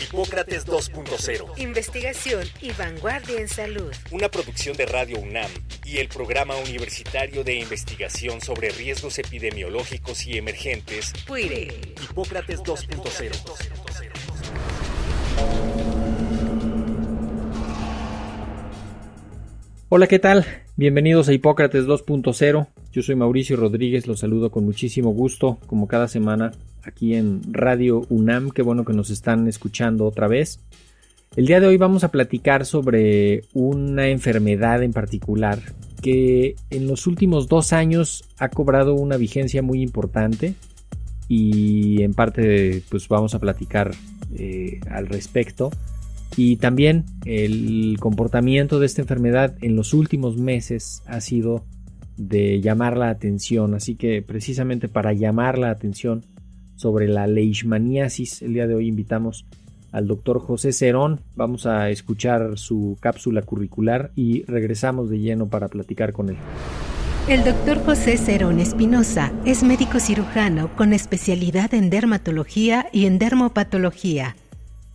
Hipócrates 2.0. Investigación y vanguardia en salud. Una producción de Radio UNAM y el Programa Universitario de Investigación sobre Riesgos Epidemiológicos y Emergentes. PUIRE. Hipócrates 2.0. Hola, ¿qué tal? Bienvenidos a Hipócrates 2.0. Yo soy Mauricio Rodríguez, los saludo con muchísimo gusto, como cada semana, aquí en Radio UNAM. Qué bueno que nos están escuchando otra vez. El día de hoy vamos a platicar sobre una enfermedad en particular que en los últimos dos años ha cobrado una vigencia muy importante y en parte pues vamos a platicar eh, al respecto y también el comportamiento de esta enfermedad en los últimos meses ha sido de llamar la atención así que precisamente para llamar la atención sobre la leishmaniasis el día de hoy invitamos al doctor José Cerón. Vamos a escuchar su cápsula curricular y regresamos de lleno para platicar con él. El doctor José Cerón Espinosa es médico cirujano con especialidad en dermatología y en dermopatología.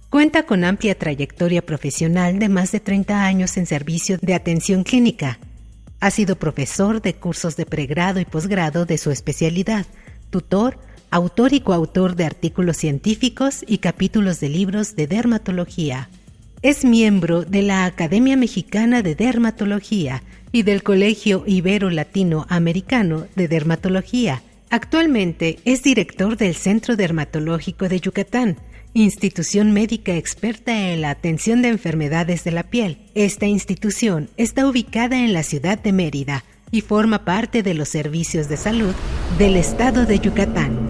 Cuenta con amplia trayectoria profesional de más de 30 años en servicio de atención clínica. Ha sido profesor de cursos de pregrado y posgrado de su especialidad, tutor, autor y coautor de artículos científicos y capítulos de libros de dermatología. Es miembro de la Academia Mexicana de Dermatología y del Colegio Ibero Latino Americano de Dermatología. Actualmente es director del Centro Dermatológico de Yucatán, institución médica experta en la atención de enfermedades de la piel. Esta institución está ubicada en la ciudad de Mérida y forma parte de los servicios de salud del estado de Yucatán.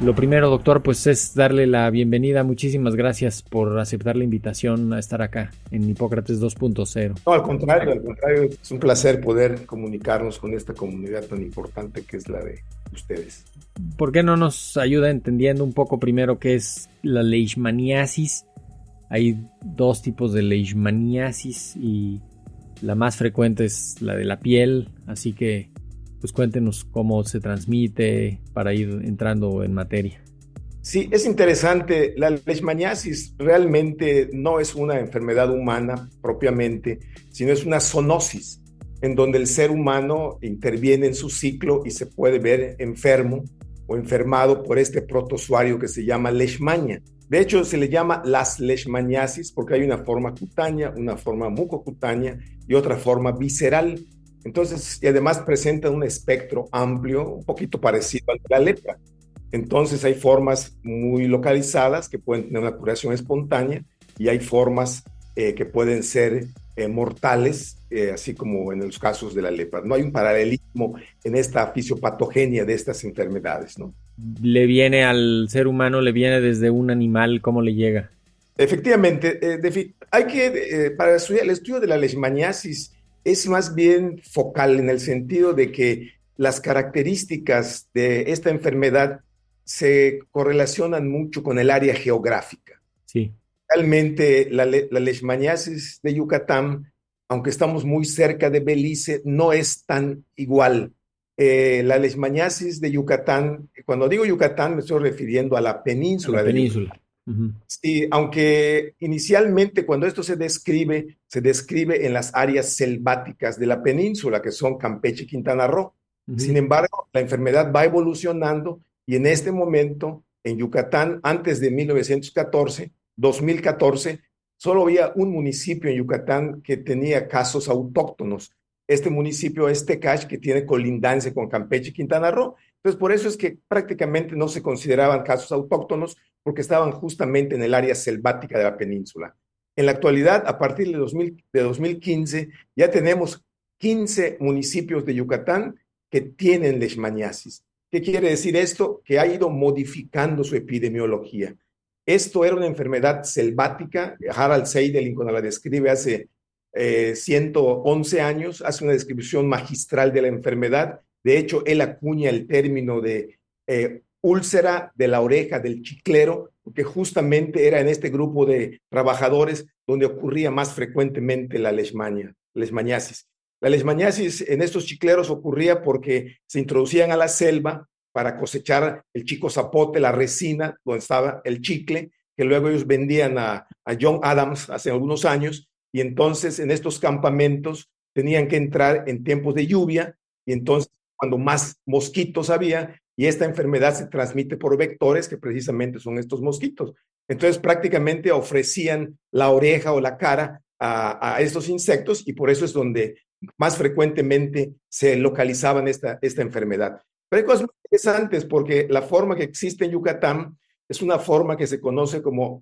Lo primero, doctor, pues es darle la bienvenida. Muchísimas gracias por aceptar la invitación a estar acá en Hipócrates 2.0. No, al contrario, al contrario, es un placer poder comunicarnos con esta comunidad tan importante que es la de ustedes. ¿Por qué no nos ayuda entendiendo un poco primero qué es la leishmaniasis? Hay dos tipos de leishmaniasis y la más frecuente es la de la piel, así que pues cuéntenos cómo se transmite para ir entrando en materia. Sí, es interesante. La leishmaniasis realmente no es una enfermedad humana propiamente, sino es una zoonosis, en donde el ser humano interviene en su ciclo y se puede ver enfermo o enfermado por este protozoario que se llama leishmania. De hecho, se le llama las leishmaniasis porque hay una forma cutánea, una forma mucocutánea y otra forma visceral. Entonces, y además presenta un espectro amplio, un poquito parecido al de la lepra. Entonces, hay formas muy localizadas que pueden tener una curación espontánea y hay formas eh, que pueden ser eh, mortales, eh, así como en los casos de la lepra. No hay un paralelismo en esta fisiopatogenia de estas enfermedades, ¿no? Le viene al ser humano, le viene desde un animal, ¿cómo le llega? Efectivamente, hay que, para estudiar el estudio de la leishmaniasis, es más bien focal en el sentido de que las características de esta enfermedad se correlacionan mucho con el área geográfica. Sí. Realmente la, la leishmaniasis de Yucatán, aunque estamos muy cerca de Belice, no es tan igual. Eh, la leishmaniasis de Yucatán, cuando digo Yucatán me estoy refiriendo a la península. A la de Sí, aunque inicialmente cuando esto se describe, se describe en las áreas selváticas de la península, que son Campeche y Quintana Roo. Sin embargo, la enfermedad va evolucionando y en este momento, en Yucatán, antes de 1914, 2014, solo había un municipio en Yucatán que tenía casos autóctonos. Este municipio es Tecash, que tiene colindancia con Campeche y Quintana Roo. Entonces, por eso es que prácticamente no se consideraban casos autóctonos porque estaban justamente en el área selvática de la península. En la actualidad, a partir de, 2000 de 2015, ya tenemos 15 municipios de Yucatán que tienen leishmaniasis. ¿Qué quiere decir esto? Que ha ido modificando su epidemiología. Esto era una enfermedad selvática. Harald Seidelin, cuando la describe hace 111 años, hace una descripción magistral de la enfermedad. De hecho, él acuña el término de úlcera de la oreja del chiclero, porque justamente era en este grupo de trabajadores donde ocurría más frecuentemente la leishmania, leishmaniasis. La leishmaniasis en estos chicleros ocurría porque se introducían a la selva para cosechar el chico zapote, la resina, donde estaba el chicle, que luego ellos vendían a, a John Adams hace algunos años, y entonces en estos campamentos tenían que entrar en tiempos de lluvia, y entonces cuando más mosquitos había, y esta enfermedad se transmite por vectores que precisamente son estos mosquitos. Entonces prácticamente ofrecían la oreja o la cara a, estos insectos y por eso es donde más frecuentemente se localizaban esta, esta enfermedad. Pero hay cosas muy interesantes porque la forma que existe en Yucatán es una forma que se conoce como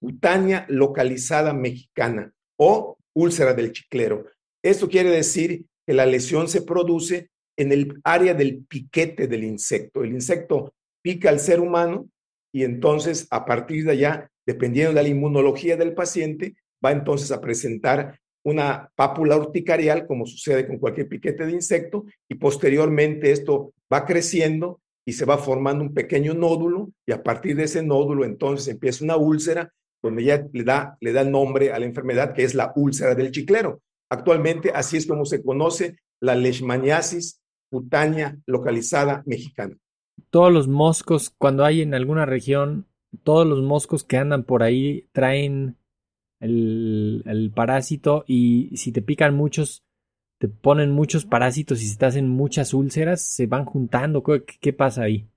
cutánea localizada mexicana o úlcera del chiclero. Esto quiere decir que la lesión se produce en el área del piquete del insecto. El insecto pica al ser humano y entonces a partir de allá, dependiendo de la inmunología del paciente, va entonces a presentar una pápula urticarial, como sucede con cualquier piquete de insecto, y posteriormente esto va creciendo y se va formando un pequeño nódulo, y a partir de ese nódulo entonces empieza una úlcera, donde ya le da, le da nombre a la enfermedad, que es la úlcera del chiclero. Actualmente así es como se conoce la leishmaniasis cutánea localizada mexicana. Todos los moscos, cuando hay en alguna región, todos los moscos que andan por ahí traen el, parásito y si te pican muchos, te ponen muchos parásitos y si estás en muchas úlceras, se van juntando. ¿Qué, pasa ahí?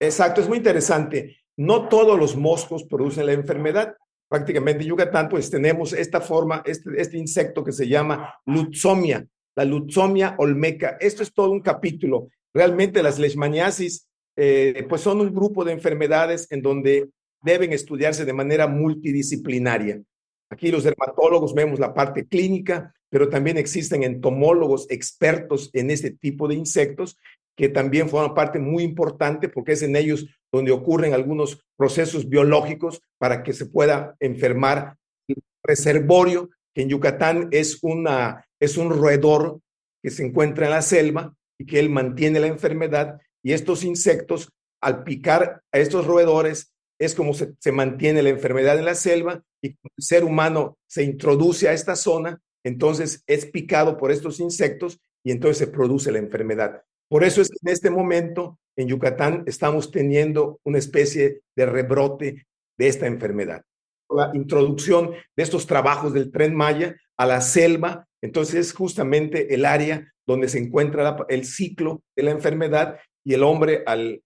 Exacto, es muy interesante. No todos los moscos producen la enfermedad. Prácticamente en Yucatán, pues tenemos esta forma, este, este insecto que se llama lutzomia la lutzomia olmeca. Esto es todo un capítulo. Realmente las leishmaniasis eh, pues son un grupo de enfermedades en donde deben estudiarse de manera multidisciplinaria. Aquí los dermatólogos vemos la parte clínica, pero también existen entomólogos expertos en este tipo de insectos que también forman parte muy importante porque es en ellos donde ocurren algunos procesos biológicos para que se pueda enfermar el reservorio, que en Yucatán es una es un roedor que se encuentra en la selva y que él mantiene la enfermedad y estos insectos al picar a estos roedores es como se, mantiene la enfermedad en la selva y el ser humano se introduce a esta zona, entonces es picado por estos insectos y entonces se produce la enfermedad. Por eso es que en este momento en Yucatán estamos teniendo una especie de rebrote de esta enfermedad. La introducción de estos trabajos del tren Maya a la selva entonces es justamente el área donde se encuentra el ciclo de la enfermedad y el hombre al,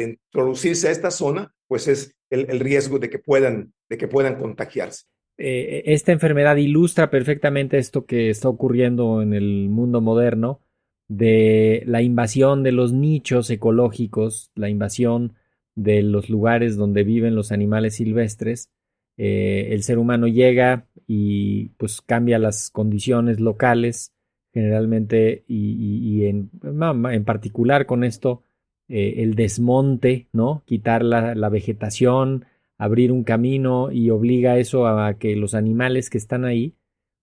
introducirse a esta zona, pues es el, riesgo de que puedan, de que puedan contagiarse. Eh, esta enfermedad ilustra perfectamente esto que está ocurriendo en el mundo moderno de la invasión de los nichos ecológicos, la invasión de los lugares donde viven los animales silvestres. Eh, el ser humano llega y pues cambia las condiciones locales generalmente y, en, en, particular con esto eh, el desmonte, ¿no? Quitar la, la, vegetación, abrir un camino y obliga eso a que los animales que están ahí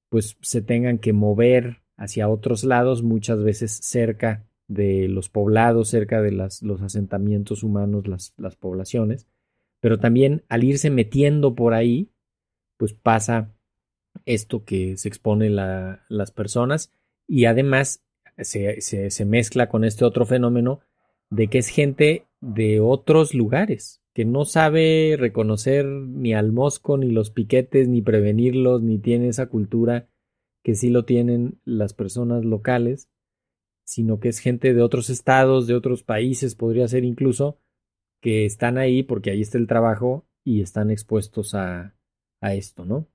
pues se tengan que mover hacia otros lados, muchas veces cerca de los poblados, cerca de las, los asentamientos humanos, las, las poblaciones, pero también al irse metiendo por ahí, pues pasa esto que se expone las personas y además se, se, mezcla con este otro fenómeno de que es gente de otros lugares que no sabe reconocer ni al mosco ni los piquetes ni prevenirlos ni tiene esa cultura que sí lo tienen las personas locales sino que es gente de otros estados de otros países podría ser incluso que están ahí porque ahí está el trabajo y están expuestos a, a esto, ¿no?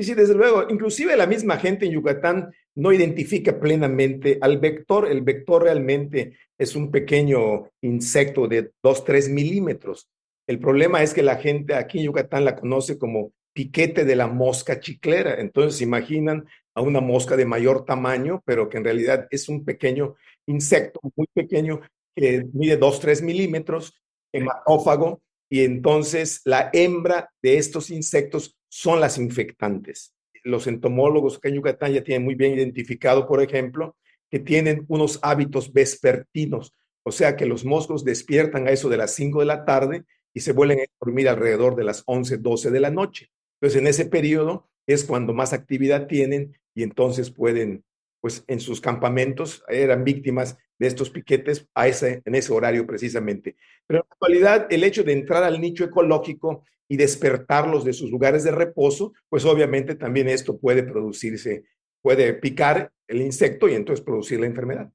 Y sí, desde luego, inclusive la misma gente en Yucatán no identifica plenamente al vector. El vector realmente es un pequeño insecto de 2, 3 milímetros. El problema es que la gente aquí en Yucatán la conoce como piquete de la mosca chiclera. Entonces imaginan a una mosca de mayor tamaño, pero que en realidad es un pequeño insecto, muy pequeño, que mide 2, 3 milímetros, hematófago, y entonces la hembra de estos insectos son las infectantes. los entomólogos acá en Yucatán ya tienen muy bien identificado, por ejemplo, que tienen unos hábitos vespertinos, o sea que los moscos despiertan a eso de las 5 de la tarde y se vuelven a dormir alrededor de las 11, 12 de la noche. Entonces, en ese periodo es cuando más actividad tienen y entonces pueden, pues en sus campamentos eran víctimas de estos piquetes a ese, en ese horario precisamente. Pero en la actualidad, el hecho de entrar al nicho ecológico y despertarlos de sus lugares de reposo, pues obviamente también esto puede producirse, puede picar el insecto y entonces producir la enfermedad.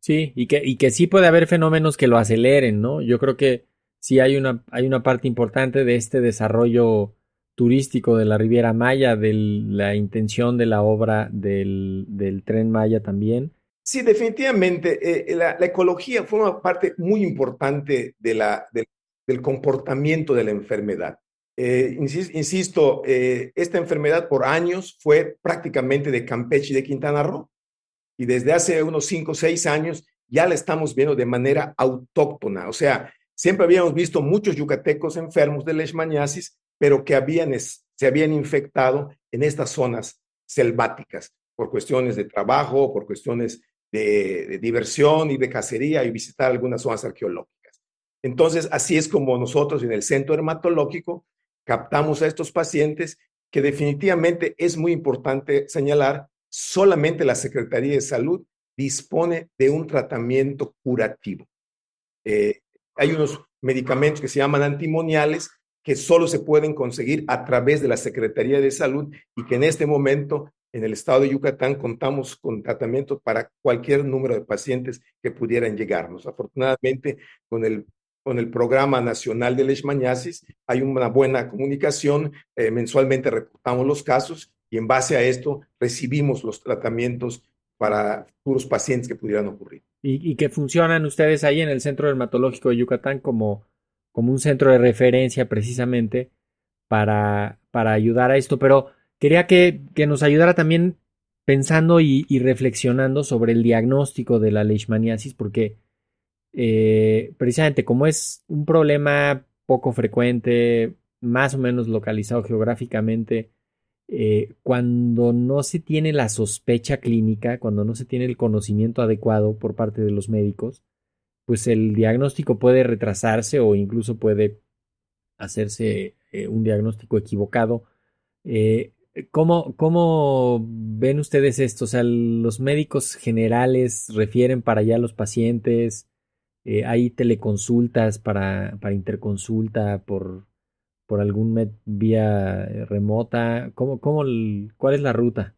Sí, y que, y que sí puede haber fenómenos que lo aceleren, ¿no? Yo creo que sí hay una, hay una parte importante de este desarrollo turístico de la Riviera Maya, de la intención de la obra del, del tren Maya también. Sí, definitivamente. Eh, la, ecología forma parte muy importante de la, del comportamiento de la enfermedad. Eh, insisto, eh, esta enfermedad por años fue prácticamente de Campeche y de Quintana Roo. Y desde hace unos cinco o seis años ya la estamos viendo de manera autóctona. O sea, siempre habíamos visto muchos yucatecos enfermos de leishmaniasis, pero que habían, se habían infectado en estas zonas selváticas por cuestiones de trabajo, por cuestiones de, diversión y de cacería y visitar algunas zonas arqueológicas. Entonces, así es como nosotros en el centro dermatológico captamos a estos pacientes que definitivamente es muy importante señalar, solamente la Secretaría de Salud dispone de un tratamiento curativo. Eh, hay unos medicamentos que se llaman antimoniales que solo se pueden conseguir a través de la Secretaría de Salud y que en este momento en el estado de Yucatán contamos con tratamiento para cualquier número de pacientes que pudieran llegarnos. Afortunadamente, con el con el Programa Nacional de Leishmaniasis. Hay una buena comunicación, eh, mensualmente reportamos los casos y en base a esto recibimos los tratamientos para futuros pacientes que pudieran ocurrir. Y, que funcionan ustedes ahí en el Centro Dermatológico de Yucatán como, como un centro de referencia precisamente para, para ayudar a esto. Pero quería que, que nos ayudara también pensando y, reflexionando sobre el diagnóstico de la leishmaniasis, porque eh, precisamente como es un problema poco frecuente, más o menos localizado geográficamente, eh, cuando no se tiene la sospecha clínica, cuando no se tiene el conocimiento adecuado por parte de los médicos, pues el diagnóstico puede retrasarse o incluso puede hacerse eh, un diagnóstico equivocado. ¿cómo, ¿Cómo ven ustedes esto? O sea, los médicos generales refieren para allá a los pacientes, eh, hay teleconsultas para, para interconsulta por, por algún vía eh, remota. ¿Cómo, cómo, ¿Cuál es la ruta?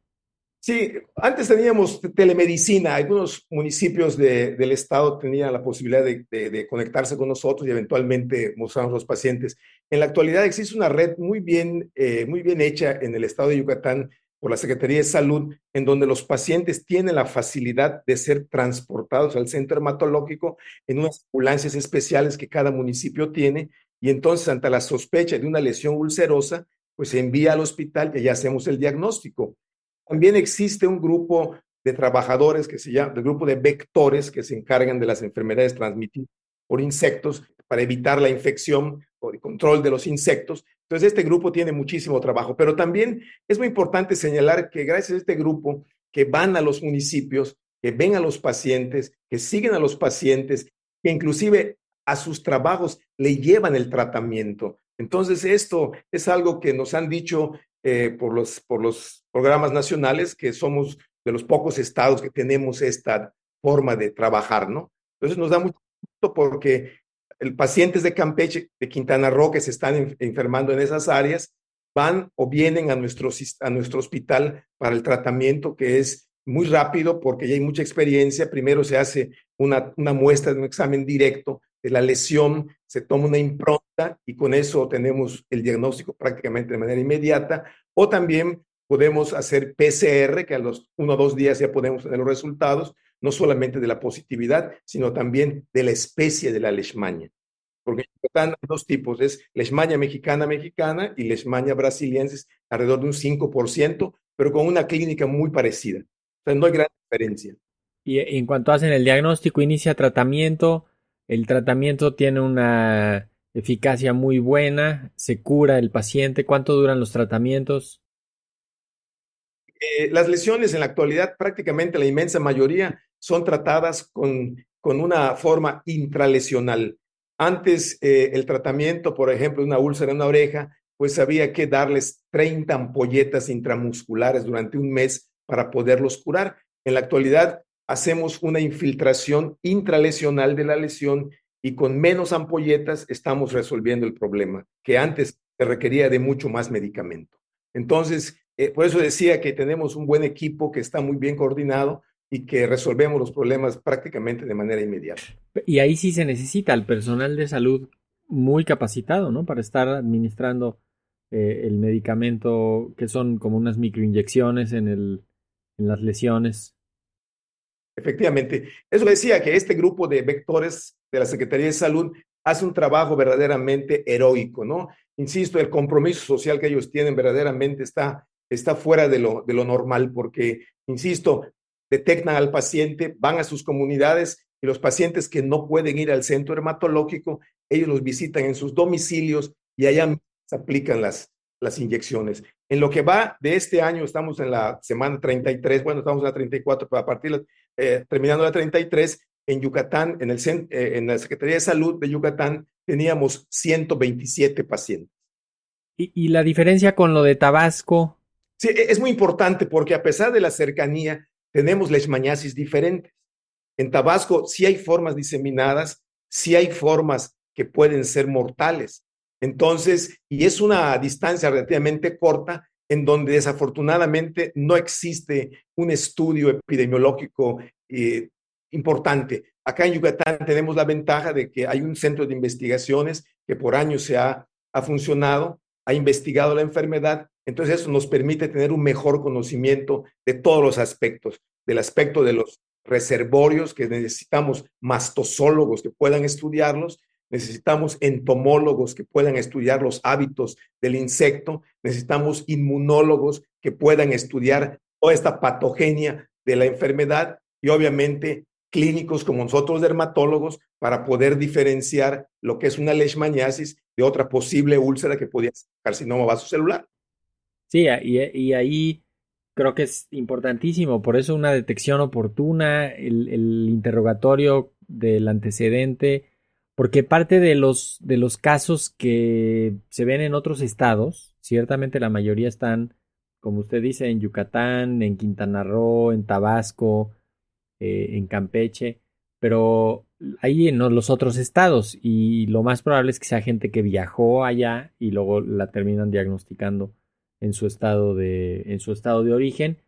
Sí, antes teníamos telemedicina. Algunos municipios del estado tenían la posibilidad de, conectarse con nosotros y eventualmente mostrarnos los pacientes. En la actualidad existe una red muy bien, eh, muy bien hecha en el estado de Yucatán por la Secretaría de Salud, en donde los pacientes tienen la facilidad de ser transportados al centro hematológico en unas ambulancias especiales que cada municipio tiene, y entonces ante la sospecha de una lesión ulcerosa, pues se envía al hospital y ya hacemos el diagnóstico. También existe un grupo de trabajadores que se llama, el grupo de vectores que se encargan de las enfermedades transmitidas por insectos para evitar la infección o el control de los insectos, entonces, este grupo tiene muchísimo trabajo, pero también es muy importante señalar que gracias a este grupo que van a los municipios, que ven a los pacientes, que siguen a los pacientes, que inclusive a sus trabajos le llevan el tratamiento. Entonces, esto es algo que nos han dicho eh, por, los, por los programas nacionales, que somos de los pocos estados que tenemos esta forma de trabajar, ¿no? Entonces, nos da mucho gusto porque el pacientes de Campeche, de Quintana Roo que se están enfermando en esas áreas, van o vienen a nuestro, a nuestro hospital para el tratamiento que es muy rápido porque ya hay mucha experiencia. Primero se hace una, una muestra de un examen directo de la lesión, se toma una impronta y con eso tenemos el diagnóstico prácticamente de manera inmediata. O también podemos hacer PCR, que a los uno o dos días ya podemos tener los resultados, no solamente de la positividad, sino también de la especie de la leishmania. Porque están dos tipos, es leishmania mexicana mexicana y leishmania brasiliensis, alrededor de un 5%, pero con una clínica muy parecida. O sea, no hay gran diferencia. Y en cuanto hacen el diagnóstico, inicia tratamiento, el tratamiento tiene una eficacia muy buena, se cura el paciente, ¿cuánto duran los tratamientos? eh, las lesiones en la actualidad, prácticamente la inmensa mayoría, son tratadas con, con una forma intralesional. Antes, eh, el tratamiento, por ejemplo, de una úlcera en una oreja, pues había que darles 30 ampolletas intramusculares durante un mes para poderlos curar. En la actualidad, hacemos una infiltración intralesional de la lesión y con menos ampolletas estamos resolviendo el problema, que antes se requería de mucho más medicamento. Entonces, eh, por eso decía que tenemos un buen equipo que está muy bien coordinado y que resolvemos los problemas prácticamente de manera inmediata. Y ahí sí se necesita el personal de salud muy capacitado, ¿no? Para estar administrando eh, el medicamento, que son como unas microinyecciones en, el, en las lesiones. Efectivamente. Eso decía que este grupo de vectores de la Secretaría de Salud hace un trabajo verdaderamente heroico, ¿no? Insisto, el compromiso social que ellos tienen verdaderamente está, está fuera de lo, de lo normal, porque, insisto, detectan al paciente, van a sus comunidades y los pacientes que no pueden ir al centro dermatológico, ellos los visitan en sus domicilios y allá se aplican las, las inyecciones. En lo que va de este año, estamos en la semana 33, bueno, estamos en la 34, pero a partir, eh, terminando la 33, en Yucatán, en, el, eh, en la Secretaría de Salud de Yucatán, teníamos 127 pacientes. ¿Y, ¿Y, la diferencia con lo de Tabasco? Sí, e, es muy importante porque a pesar de la cercanía, tenemos leishmaniasis diferentes. En Tabasco sí hay formas diseminadas, sí hay formas que pueden ser mortales. Entonces, y es una distancia relativamente corta en donde desafortunadamente no existe un estudio epidemiológico eh, importante. Acá en Yucatán tenemos la ventaja de que hay un centro de investigaciones que por años se ha, ha funcionado, ha investigado la enfermedad, entonces eso nos permite tener un mejor conocimiento de todos los aspectos, del aspecto de los reservorios, que necesitamos mastozólogos que puedan estudiarlos, necesitamos entomólogos que puedan estudiar los hábitos del insecto, necesitamos inmunólogos que puedan estudiar toda esta patogenia de la enfermedad y obviamente clínicos como nosotros dermatólogos para poder diferenciar lo que es una leishmaniasis de otra posible úlcera que podría ser carcinoma vasocelular. Sí, y, ahí creo que es importantísimo, por eso una detección oportuna, el interrogatorio del antecedente, porque parte de los, de los casos que se ven en otros estados, ciertamente la mayoría están, como usted dice, en Yucatán, en Quintana Roo, en Tabasco, eh, en Campeche, pero ahí en los otros estados y lo más probable es que sea gente que viajó allá y luego la terminan diagnosticando en su estado de, en su estado de origen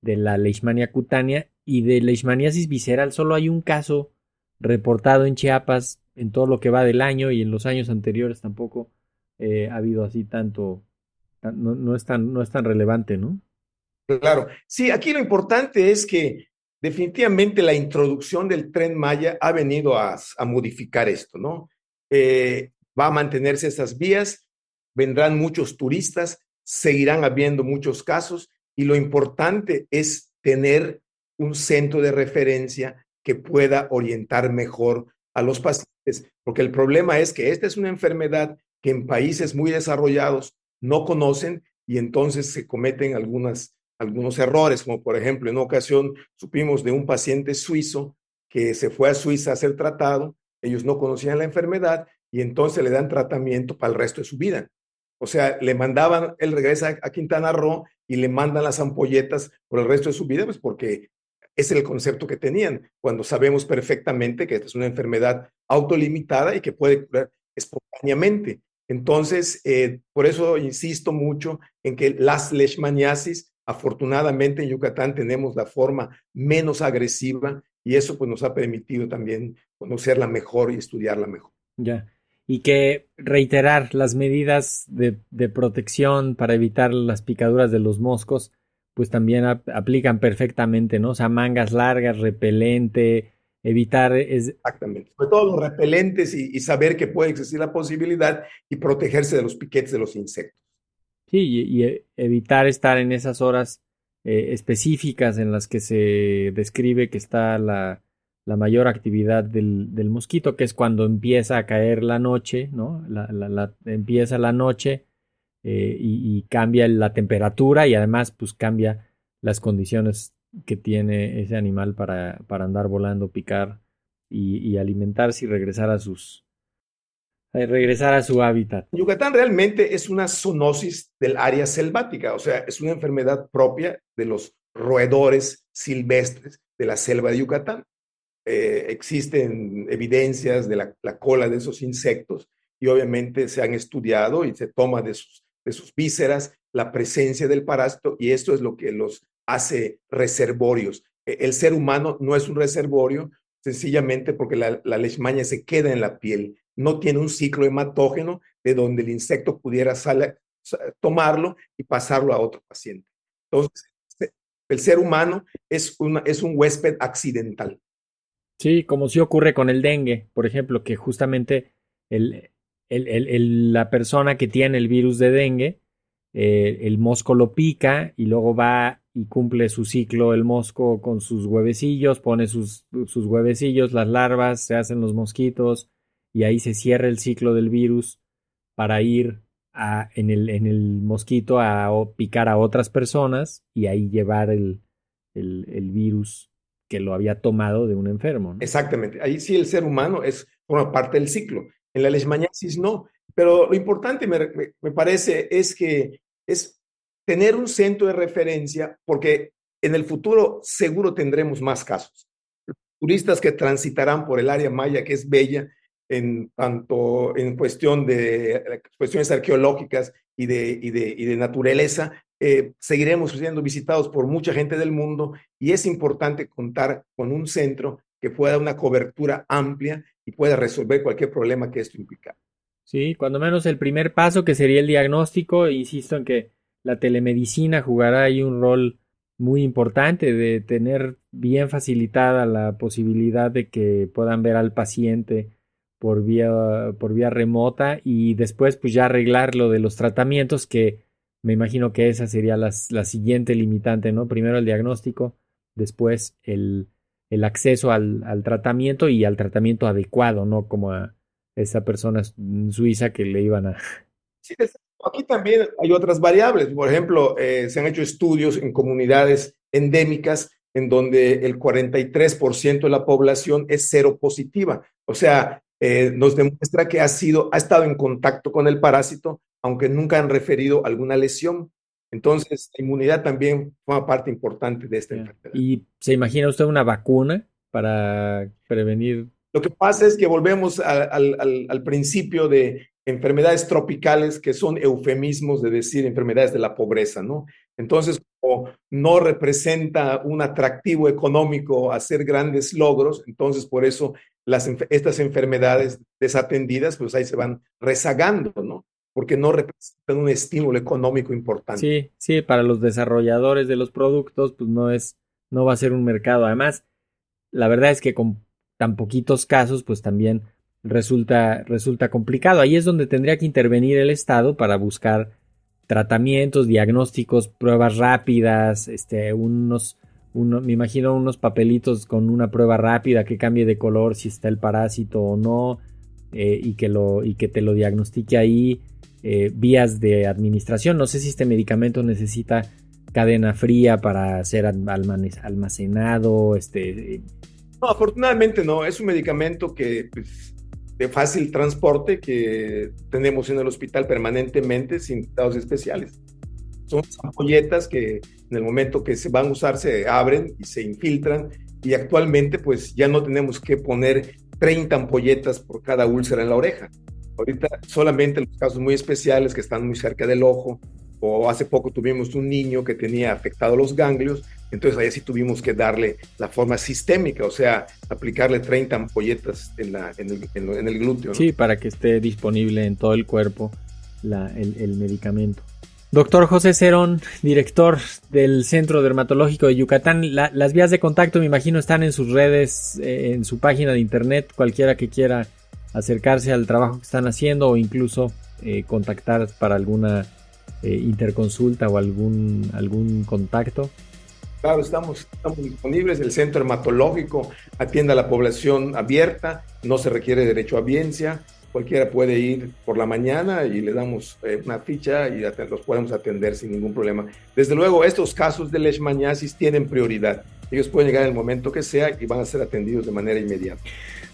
de la leishmania cutánea y de leishmaniasis visceral solo hay un caso reportado en Chiapas en todo lo que va del año y en los años anteriores tampoco eh, ha habido así tanto, no, no, es tan, no es tan relevante, ¿no? Claro, sí, aquí lo importante es que definitivamente la introducción del tren Maya ha venido a, a modificar esto, ¿no? Eh, va a mantenerse esas vías, vendrán muchos turistas, seguirán habiendo muchos casos y lo importante es tener un centro de referencia que pueda orientar mejor a los pacientes, porque el problema es que esta es una enfermedad que en países muy desarrollados no conocen y entonces se cometen algunas, algunos errores, como por ejemplo en una ocasión supimos de un paciente suizo que se fue a Suiza a ser tratado, ellos no conocían la enfermedad y entonces le dan tratamiento para el resto de su vida. O sea, le mandaban, él regresa a Quintana Roo y le mandan las ampolletas por el resto de su vida, pues porque es el concepto que tenían, cuando sabemos perfectamente que esta es una enfermedad autolimitada y que puede curar espontáneamente. Entonces, eh, por eso insisto mucho en que las leishmaniasis, afortunadamente en Yucatán tenemos la forma menos agresiva y eso pues nos ha permitido también conocerla mejor y estudiarla mejor. Ya y que reiterar las medidas de, protección para evitar las picaduras de los moscos, pues también aplican perfectamente, ¿no? O sea, mangas largas, repelente, evitar... Es... Exactamente, sobre todo los repelentes y, saber que puede existir la posibilidad y protegerse de los piquetes de los insectos. Sí, y, evitar estar en esas horas eh, específicas en las que se describe que está la, la mayor actividad del, del, mosquito, que es cuando empieza a caer la noche, ¿no? La, la, empieza la noche eh, y, cambia la temperatura y además pues cambia las condiciones que tiene ese animal para, para andar volando, picar y, alimentarse y regresar a sus regresar a su hábitat. Yucatán realmente es una zoonosis del área selvática, o sea, es una enfermedad propia de los roedores silvestres de la selva de Yucatán. Eh, existen evidencias de la, la, cola de esos insectos y obviamente se han estudiado y se toma de sus, de sus vísceras la presencia del parásito y esto es lo que los hace reservorios. E, el ser humano no es un reservorio sencillamente porque la, la leishmania se queda en la piel, no tiene un ciclo hematógeno de donde el insecto pudiera tomarlo y pasarlo a otro paciente. Entonces, el ser humano es, es un huésped accidental. Sí, como si ocurre con el dengue, por ejemplo, que justamente el, la persona que tiene el virus de dengue, eh, el mosco lo pica y luego va y cumple su ciclo el mosco con sus huevecillos, pone sus, sus huevecillos, las larvas, se hacen los mosquitos y ahí se cierra el ciclo del virus para ir a, en, el, en el mosquito a picar a otras personas y ahí llevar el, el, el virus que lo había tomado de un enfermo. Exactamente. Ahí sí el ser humano es forma parte del ciclo. En la leishmaniasis no. Pero lo importante me, me, parece es que es tener un centro de referencia porque en el futuro seguro tendremos más casos. Turistas que transitarán por el área maya, que es bella, en tanto en cuestión de cuestiones arqueológicas y de, y de, y de naturaleza, eh, seguiremos siendo visitados por mucha gente del mundo y es importante contar con un centro que pueda dar una cobertura amplia y pueda resolver cualquier problema que esto implica. Sí, cuando menos el primer paso que sería el diagnóstico, insisto en que la telemedicina jugará ahí un rol muy importante de tener bien facilitada la posibilidad de que puedan ver al paciente por vía, por vía remota y después pues ya arreglar lo de los tratamientos que me imagino que esa sería la, la siguiente limitante, ¿no? Primero el diagnóstico, después el, el acceso al, tratamiento y al tratamiento adecuado, ¿no? Como a esa persona suiza que le iban a... Sí, aquí también hay otras variables. Por ejemplo, eh, se han hecho estudios en comunidades endémicas en donde el 43% de la población es cero positiva. O sea, eh, nos demuestra que ha, sido, ha estado en contacto con el parásito, aunque nunca han referido alguna lesión. Entonces, la inmunidad también forma parte importante de esta enfermedad. ¿Y se imagina usted una vacuna para prevenir? Lo que pasa es que volvemos al, al principio de enfermedades tropicales que son eufemismos de decir enfermedades de la pobreza, ¿no? Entonces, como no representa un atractivo económico hacer grandes logros, entonces por eso las, estas enfermedades desatendidas, pues ahí se van rezagando, ¿no? Porque no representan un estímulo económico importante. Sí, sí, para los desarrolladores de los productos, pues no es, no va a ser un mercado. Además, la verdad es que con tan poquitos casos, pues también resulta, resulta complicado. Ahí es donde tendría que intervenir el Estado para buscar tratamientos, diagnósticos, pruebas rápidas, este, unos, uno, me imagino unos papelitos con una prueba rápida que cambie de color si está el parásito o no, eh, y, que lo, y que te lo diagnostique ahí, eh, vías de administración. No sé si este medicamento necesita cadena fría para ser almacenado, este... No, afortunadamente no, es un medicamento que pues, de fácil transporte que tenemos en el hospital permanentemente sin cuidados especiales. Son ampolletas que en el momento que se van a usar se abren y se infiltran y actualmente pues ya no tenemos que poner 30 ampolletas por cada úlcera en la oreja. Ahorita solamente los casos muy especiales que están muy cerca del ojo o hace poco tuvimos un niño que tenía afectado los ganglios, entonces ahí sí tuvimos que darle la forma sistémica, o sea, aplicarle 30 ampolletas en, el, glúteo. Sí, para que esté disponible en todo el cuerpo el, medicamento. Doctor José Cerón, director del Centro Dermatológico de Yucatán, las vías de contacto me imagino están en sus redes, eh, en su página de internet, cualquiera que quiera acercarse al trabajo que están haciendo o incluso eh, contactar para alguna eh, interconsulta o algún, algún contacto? Claro, estamos, estamos disponibles. El centro dermatológico atiende a la población abierta, no se requiere derecho a audiencia. Cualquiera puede ir por la mañana y le damos eh, una ficha y los podemos atender sin ningún problema. Desde luego, estos casos de leishmaniasis tienen prioridad. Ellos pueden llegar en el momento que sea y van a ser atendidos de manera inmediata.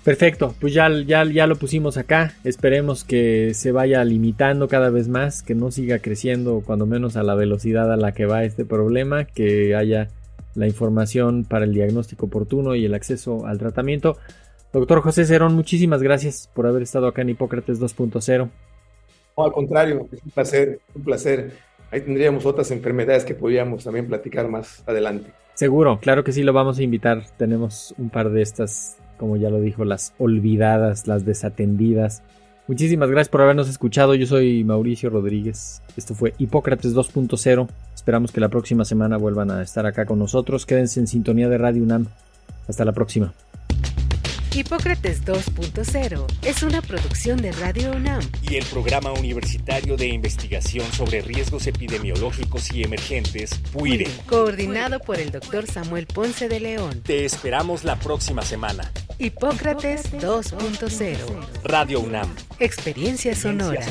Perfecto, pues ya, ya, ya lo pusimos acá. Esperemos que se vaya limitando cada vez más, que no siga creciendo, cuando menos a la velocidad a la que va este problema, que haya la información para el diagnóstico oportuno y el acceso al tratamiento. Doctor José Cerón, muchísimas gracias por haber estado acá en Hipócrates 2.0. No, al contrario, es un placer, un placer. Ahí tendríamos otras enfermedades que podríamos también platicar más adelante. Seguro, claro que sí lo vamos a invitar. Tenemos un par de estas como ya lo dijo, las olvidadas, las desatendidas. Muchísimas gracias por habernos escuchado. Yo soy Mauricio Rodríguez. Esto fue Hipócrates 2.0. Esperamos que la próxima semana vuelvan a estar acá con nosotros. Quédense en sintonía de Radio UNAM. Hasta la próxima. Hipócrates 2.0 es una producción de Radio UNAM y el Programa Universitario de Investigación sobre Riesgos Epidemiológicos y Emergentes, PUIRE. Coordinado por el doctor Samuel Ponce de León. Te esperamos la próxima semana. Hipócrates 2.0 Radio UNAM. Experiencia sonora.